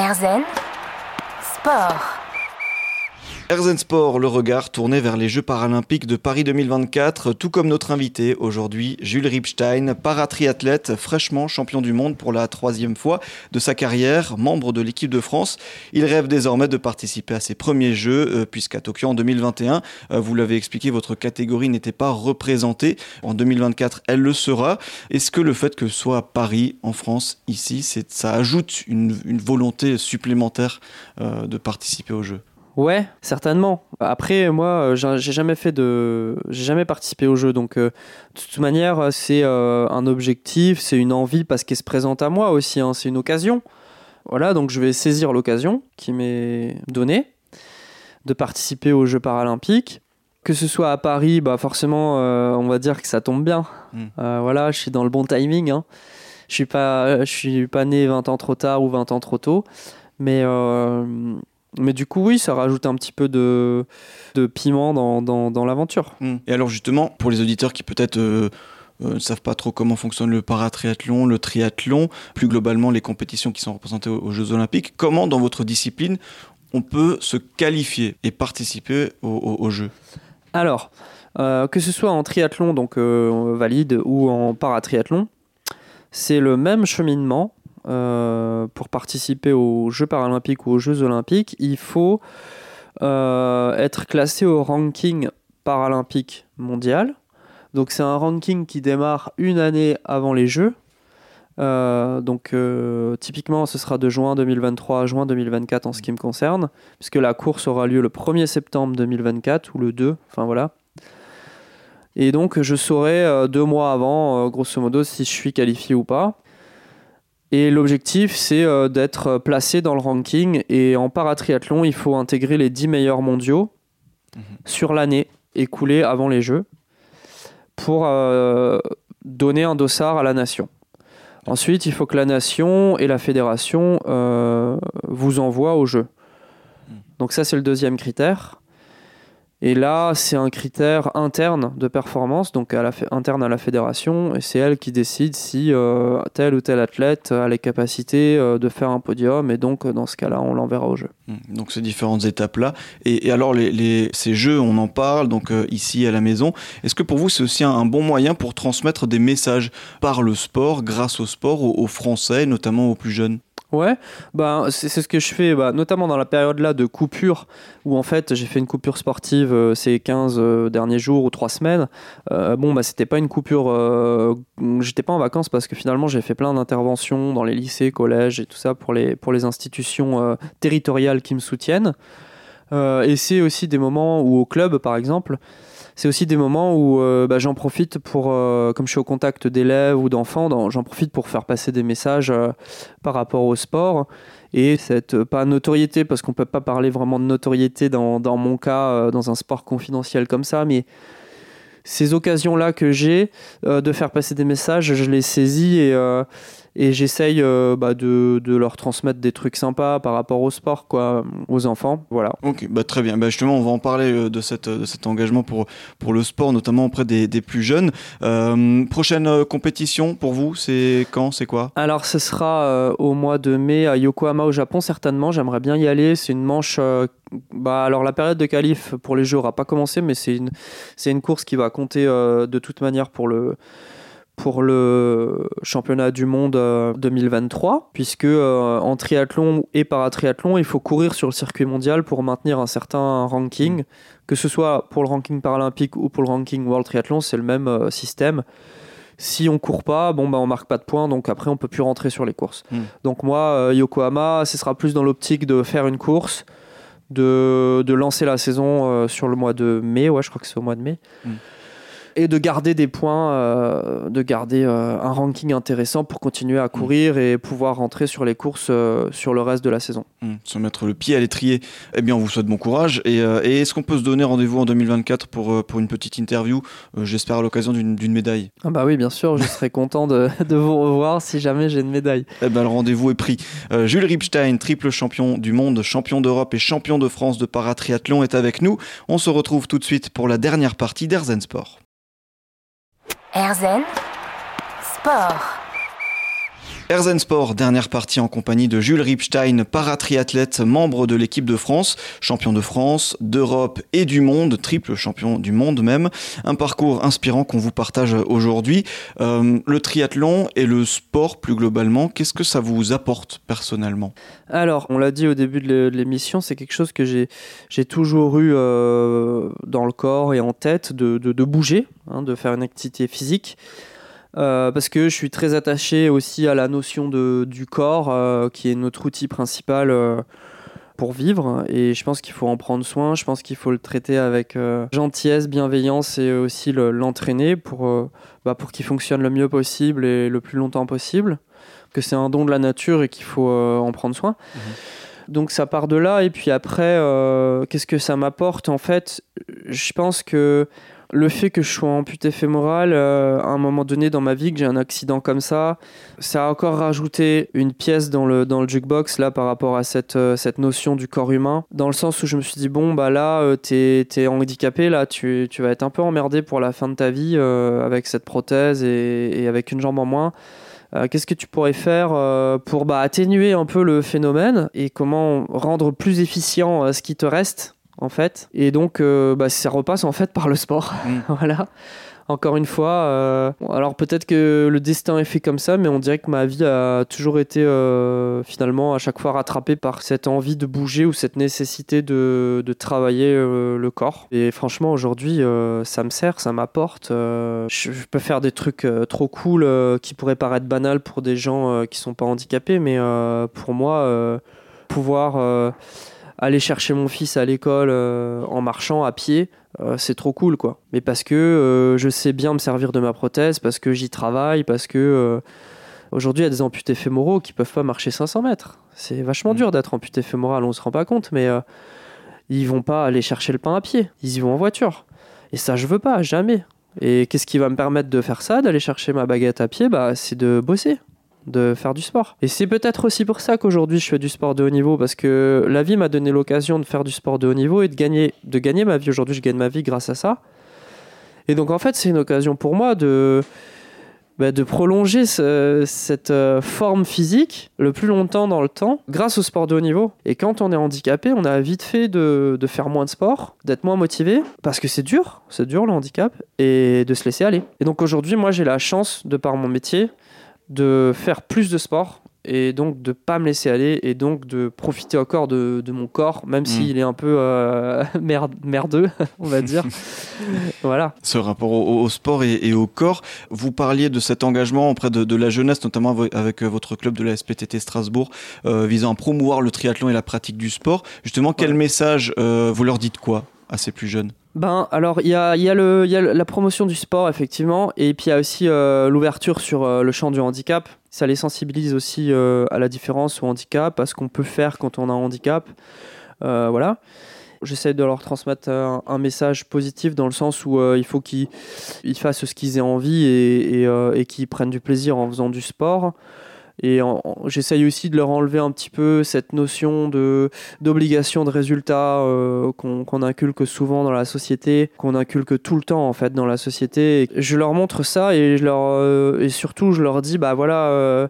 Erzen Sport. Erzen Sport, le regard tourné vers les Jeux paralympiques de Paris 2024, tout comme notre invité aujourd'hui, Jules Ripstein, paratriathlète, fraîchement champion du monde pour la troisième fois de sa carrière, membre de l'équipe de France. Il rêve désormais de participer à ses premiers Jeux, euh, puisqu'à Tokyo en 2021, euh, vous l'avez expliqué, votre catégorie n'était pas représentée. En 2024, elle le sera. Est-ce que le fait que ce soit Paris, en France, ici, ça ajoute une, volonté supplémentaire euh, de participer aux Jeux? Ouais, certainement. Après, moi, euh, j'ai jamais fait de, j'ai jamais participé au jeu, donc euh, de toute manière, c'est euh, un objectif, c'est une envie parce qu'elle se présente à moi aussi. Hein, c'est une occasion. Voilà, donc je vais saisir l'occasion qui m'est donnée de participer aux Jeux paralympiques. Que ce soit à Paris, bah forcément, on va dire que ça tombe bien. Hmm. voilà, je suis dans le bon timing. Hein. Je suis pas, je suis pas né 20 ans trop tard ou 20 ans trop tôt, mais mais du coup, oui, ça rajoute un petit peu de, de piment dans, dans, dans l'aventure. Hmm. Et alors justement, pour les auditeurs qui peut-être euh, euh, ne savent pas trop comment fonctionne le paratriathlon, le triathlon, plus globalement les compétitions qui sont représentées aux, Jeux olympiques, comment dans votre discipline on peut se qualifier et participer aux, Jeux? Alors, euh, que ce soit en triathlon, donc valide, ou en paratriathlon, c'est le même cheminement euh, pour participer aux Jeux paralympiques ou aux Jeux olympiques, il faut euh, être classé au ranking paralympique mondial. Donc c'est un ranking qui démarre une année avant les Jeux. Euh, donc typiquement ce sera de juin 2023 à juin 2024 en ce qui me concerne, puisque la course aura lieu le 1er septembre 2024 ou le 2, enfin voilà. Et donc je saurai deux mois avant, grosso modo, si je suis qualifié ou pas. Et l'objectif, c'est euh, d'être placé dans le ranking. Et en paratriathlon, il faut intégrer les 10 meilleurs mondiaux mhm. sur l'année écoulée avant les Jeux pour euh, donner un dossard à la nation. Ensuite, il faut que la nation et la fédération euh, vous envoient aux Jeux. Mhm. Donc ça, c'est le deuxième critère. Et là, c'est un critère interne de performance, donc interne à la fédération, et c'est elle qui décide si euh, tel ou tel athlète a les capacités euh, de faire un podium, et donc dans ce cas-là, on l'enverra au jeu. Mmh. Donc ces différentes étapes-là. Et, alors, ces jeux, on en parle, donc euh, ici à la maison. Est-ce que pour vous, c'est aussi un, bon moyen pour transmettre des messages par le sport, grâce au sport, aux Français, notamment aux plus jeunes? Ouais, bah, c'est ce que je fais, bah, notamment dans la période là de coupure, où en fait j'ai fait une coupure sportive euh, ces 15 euh, derniers jours ou 3 semaines. Euh, bon, bah, c'était pas une coupure, j'étais pas en vacances parce que finalement j'ai fait plein d'interventions dans les lycées, collèges et tout ça pour les, pour les institutions territoriales qui me soutiennent. et c'est aussi des moments où au club par exemple, c'est aussi des moments où euh, bah, j'en profite pour, euh, comme je suis au contact d'élèves ou d'enfants, j'en profite pour faire passer des messages euh, par rapport au sport. Et cette, pas notoriété, parce qu'on peut pas parler vraiment de notoriété dans, dans mon cas, dans un sport confidentiel comme ça, mais ces occasions-là que j'ai de faire passer des messages, je les saisis et et j'essaye euh, bah, de, de, leur transmettre des trucs sympas par rapport au sport, quoi, aux enfants. Voilà. Ok, bah, très bien. Bah, justement, on va en parler euh, de, cette, de cet engagement pour, pour le sport, notamment auprès des, des plus jeunes. Euh, prochaine compétition pour vous, c'est quand C'est quoi? Alors, ce sera au mois de mai à Yokohama au Japon, certainement. J'aimerais bien y aller. C'est une manche bah, alors la période de qualif pour les Jeux n'aura pas commencé, mais c'est une, c'est une course qui va compter de toute manière pour le, pour le championnat du monde 2023, euh, puisque euh, en triathlon et paratriathlon, il faut courir sur le circuit mondial pour maintenir un certain ranking, que ce soit pour le ranking paralympique ou pour le ranking World Triathlon, c'est le même euh, système. Si on court pas, bon bah on marque pas de points, donc après on peut plus rentrer sur les courses. Hmm. Donc moi, Yokohama, ce sera plus dans l'optique de faire une course, de, de lancer la saison sur le mois de mai, ouais, je crois que c'est au mois de mai. Hmm et de garder des points, euh, de garder euh, un ranking intéressant pour continuer à courir et pouvoir rentrer sur les courses euh, sur le reste de la saison. Mmh, se mettre le pied à l'étrier, eh bien on vous souhaite bon courage. Et, est-ce qu'on peut se donner rendez-vous en 2024 pour, pour une petite interview, j'espère à l'occasion d'une médaille ah Bah oui, bien sûr, je serai content de, de, vous revoir si jamais j'ai une médaille. Eh ben, le rendez-vous est pris. Jules Ripstein, triple champion du monde, champion d'Europe et champion de France de paratriathlon est avec nous. On se retrouve tout de suite pour la dernière partie d'Erzen Sport. Erzen Sport. Erzen Sport, dernière partie en compagnie de Jules Ripstein, paratriathlète, membre de l'équipe de France, champion de France, d'Europe et du monde, triple champion du monde même. Un parcours inspirant qu'on vous partage aujourd'hui. Euh, le triathlon et le sport plus globalement, qu'est-ce que ça vous apporte personnellement? Alors, on l'a dit au début de l'émission, c'est quelque chose que j'ai toujours eu euh, dans le corps et en tête de, de, bouger, hein, de faire une activité physique. Euh, parce que je suis très attaché aussi à la notion de, du corps, euh, qui est notre outil principal euh, pour vivre. Et je pense qu'il faut en prendre soin, je pense qu'il faut le traiter avec gentillesse, bienveillance et aussi l'entraîner pour, bah, pour qu'il fonctionne le mieux possible et le plus longtemps possible. Que c'est un don de la nature et qu'il faut en prendre soin. Mhm. Donc ça part de là. Et puis après, qu'est-ce que ça m'apporte En fait, je pense que le fait que je sois amputé fémoral euh, à un moment donné dans ma vie, que j'ai un accident comme ça, ça a encore rajouté une pièce dans le, jukebox là par rapport à cette, euh, cette notion du corps humain. Dans le sens où je me suis dit, bon, bah là, euh, t'es es handicapé, là, tu, vas être un peu emmerdé pour la fin de ta vie avec cette prothèse et, et, avec une jambe en moins. Qu'est-ce que tu pourrais faire pour bah, atténuer un peu le phénomène et comment rendre plus efficient ce qui te reste en fait. Et donc, euh, bah, ça repasse en fait par le sport. Mm. voilà. Encore une fois, euh, alors peut-être que le destin est fait comme ça, mais on dirait que ma vie a toujours été euh, finalement à chaque fois rattrapée par cette envie de bouger ou cette nécessité de, travailler le corps. Et franchement, aujourd'hui, ça me sert, ça m'apporte. Je, je, peux faire des trucs trop cool qui pourraient paraître banals pour des gens qui sont pas handicapés, mais pour moi, pouvoir aller chercher mon fils à l'école euh, en marchant à pied, euh, c'est trop cool quoi. Mais parce que euh, je sais bien me servir de ma prothèse, parce que j'y travaille, parce que aujourd'hui il y a des amputés fémoraux qui peuvent pas marcher 500 mètres. C'est vachement mm. dur d'être amputé fémoral, on se rend pas compte, mais ils vont pas aller chercher le pain à pied, ils y vont en voiture. Et ça je veux pas, jamais. Et qu'est-ce qui va me permettre de faire ça, d'aller chercher ma baguette à pied? Bah, C'est de bosser, de faire du sport. Et c'est peut-être aussi pour ça qu'aujourd'hui je fais du sport de haut niveau, parce que la vie m'a donné l'occasion de faire du sport de haut niveau et de gagner, de gagner ma vie. Aujourd'hui, je gagne ma vie grâce à ça. Et donc en fait, c'est une occasion pour moi de, bah, de prolonger cette euh, forme physique le plus longtemps dans le temps grâce au sport de haut niveau. Et quand on est handicapé, on a vite fait de, de faire moins de sport, d'être moins motivé, parce que c'est dur, c'est dur le handicap, et de se laisser aller. Et donc aujourd'hui, moi j'ai la chance, de par mon métier, de faire plus de sport et donc de pas me laisser aller et donc de profiter encore de, mon corps même mm. s'il est un peu euh, merdeux on va dire. Voilà. Ce rapport au, sport et, au corps. Vous parliez de cet engagement auprès de, la jeunesse notamment avec votre club de la SPTT Strasbourg euh, visant à promouvoir le triathlon et la pratique du sport. Justement quel message euh, vous leur dites quoi à ces plus jeunes? Ben, alors, il y a, y, a y a, la promotion du sport, effectivement, et puis il y a aussi euh, l'ouverture sur euh, le champ du handicap. Ça les sensibilise aussi euh, à la différence au handicap, à ce qu'on peut faire quand on a un handicap. voilà. J'essaie de leur transmettre un, message positif dans le sens où il faut qu'ils fassent ce qu'ils aient envie et, et, et qu'ils prennent du plaisir en faisant du sport. Et j'essaye aussi de leur enlever un petit peu cette notion d'obligation de résultat euh, qu'on inculque souvent dans la société, qu'on inculque tout le temps en fait dans la société. je leur montre ça et je leur euh, et surtout je leur dis bah voilà euh,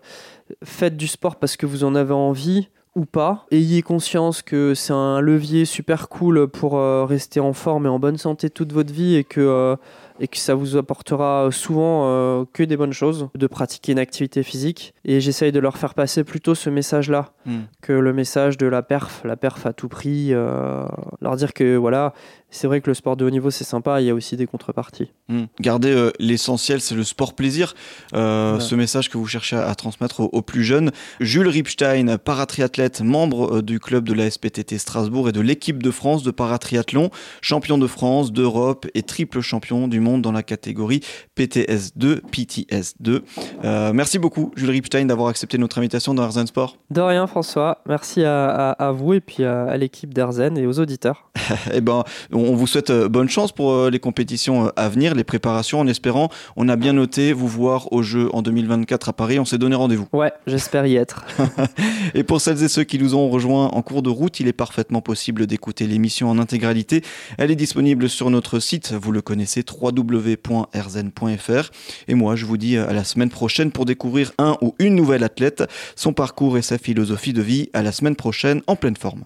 faites du sport parce que vous en avez envie ou pas. Ayez conscience que c'est un levier super cool pour rester en forme et en bonne santé toute votre vie et que et que ça vous apportera souvent euh, que des bonnes choses de pratiquer une activité physique. Et j'essaye de leur faire passer plutôt ce message-là hmm. que le message de la perf, la perf à tout prix. Euh, leur dire que voilà, c'est vrai que le sport de haut niveau c'est sympa, il y a aussi des contreparties. Hmm. Gardez euh, l'essentiel, c'est le sport plaisir. Ce message que vous cherchez à, transmettre aux, plus jeunes. Jules Ripstein, paratriathlète, membre du club de la SPTT Strasbourg et de l'équipe de France de paratriathlon, champion de France, d'Europe et triple champion du monde dans la catégorie PTS2, PTS2. Euh, merci beaucoup, Jules Ripstein, d'avoir accepté notre invitation dans Arzen Sport. De rien, François. Merci à, vous et puis à, l'équipe d'Arzen et aux auditeurs. eh ben, on vous souhaite euh, bonne chance pour euh, les compétitions à venir, les préparations, en espérant. On a bien noté vous voir au jeu en 2024 à Paris. On s'est donné rendez-vous. Ouais, j'espère y être. et pour celles et ceux qui nous ont rejoints en cours de route, il est parfaitement possible d'écouter l'émission en intégralité. Elle est disponible sur notre site, vous le connaissez, 3 www.rzen.fr. Et moi, je vous dis à la semaine prochaine pour découvrir un ou une nouvelle athlète, son parcours et sa philosophie de vie. À la semaine prochaine en pleine forme.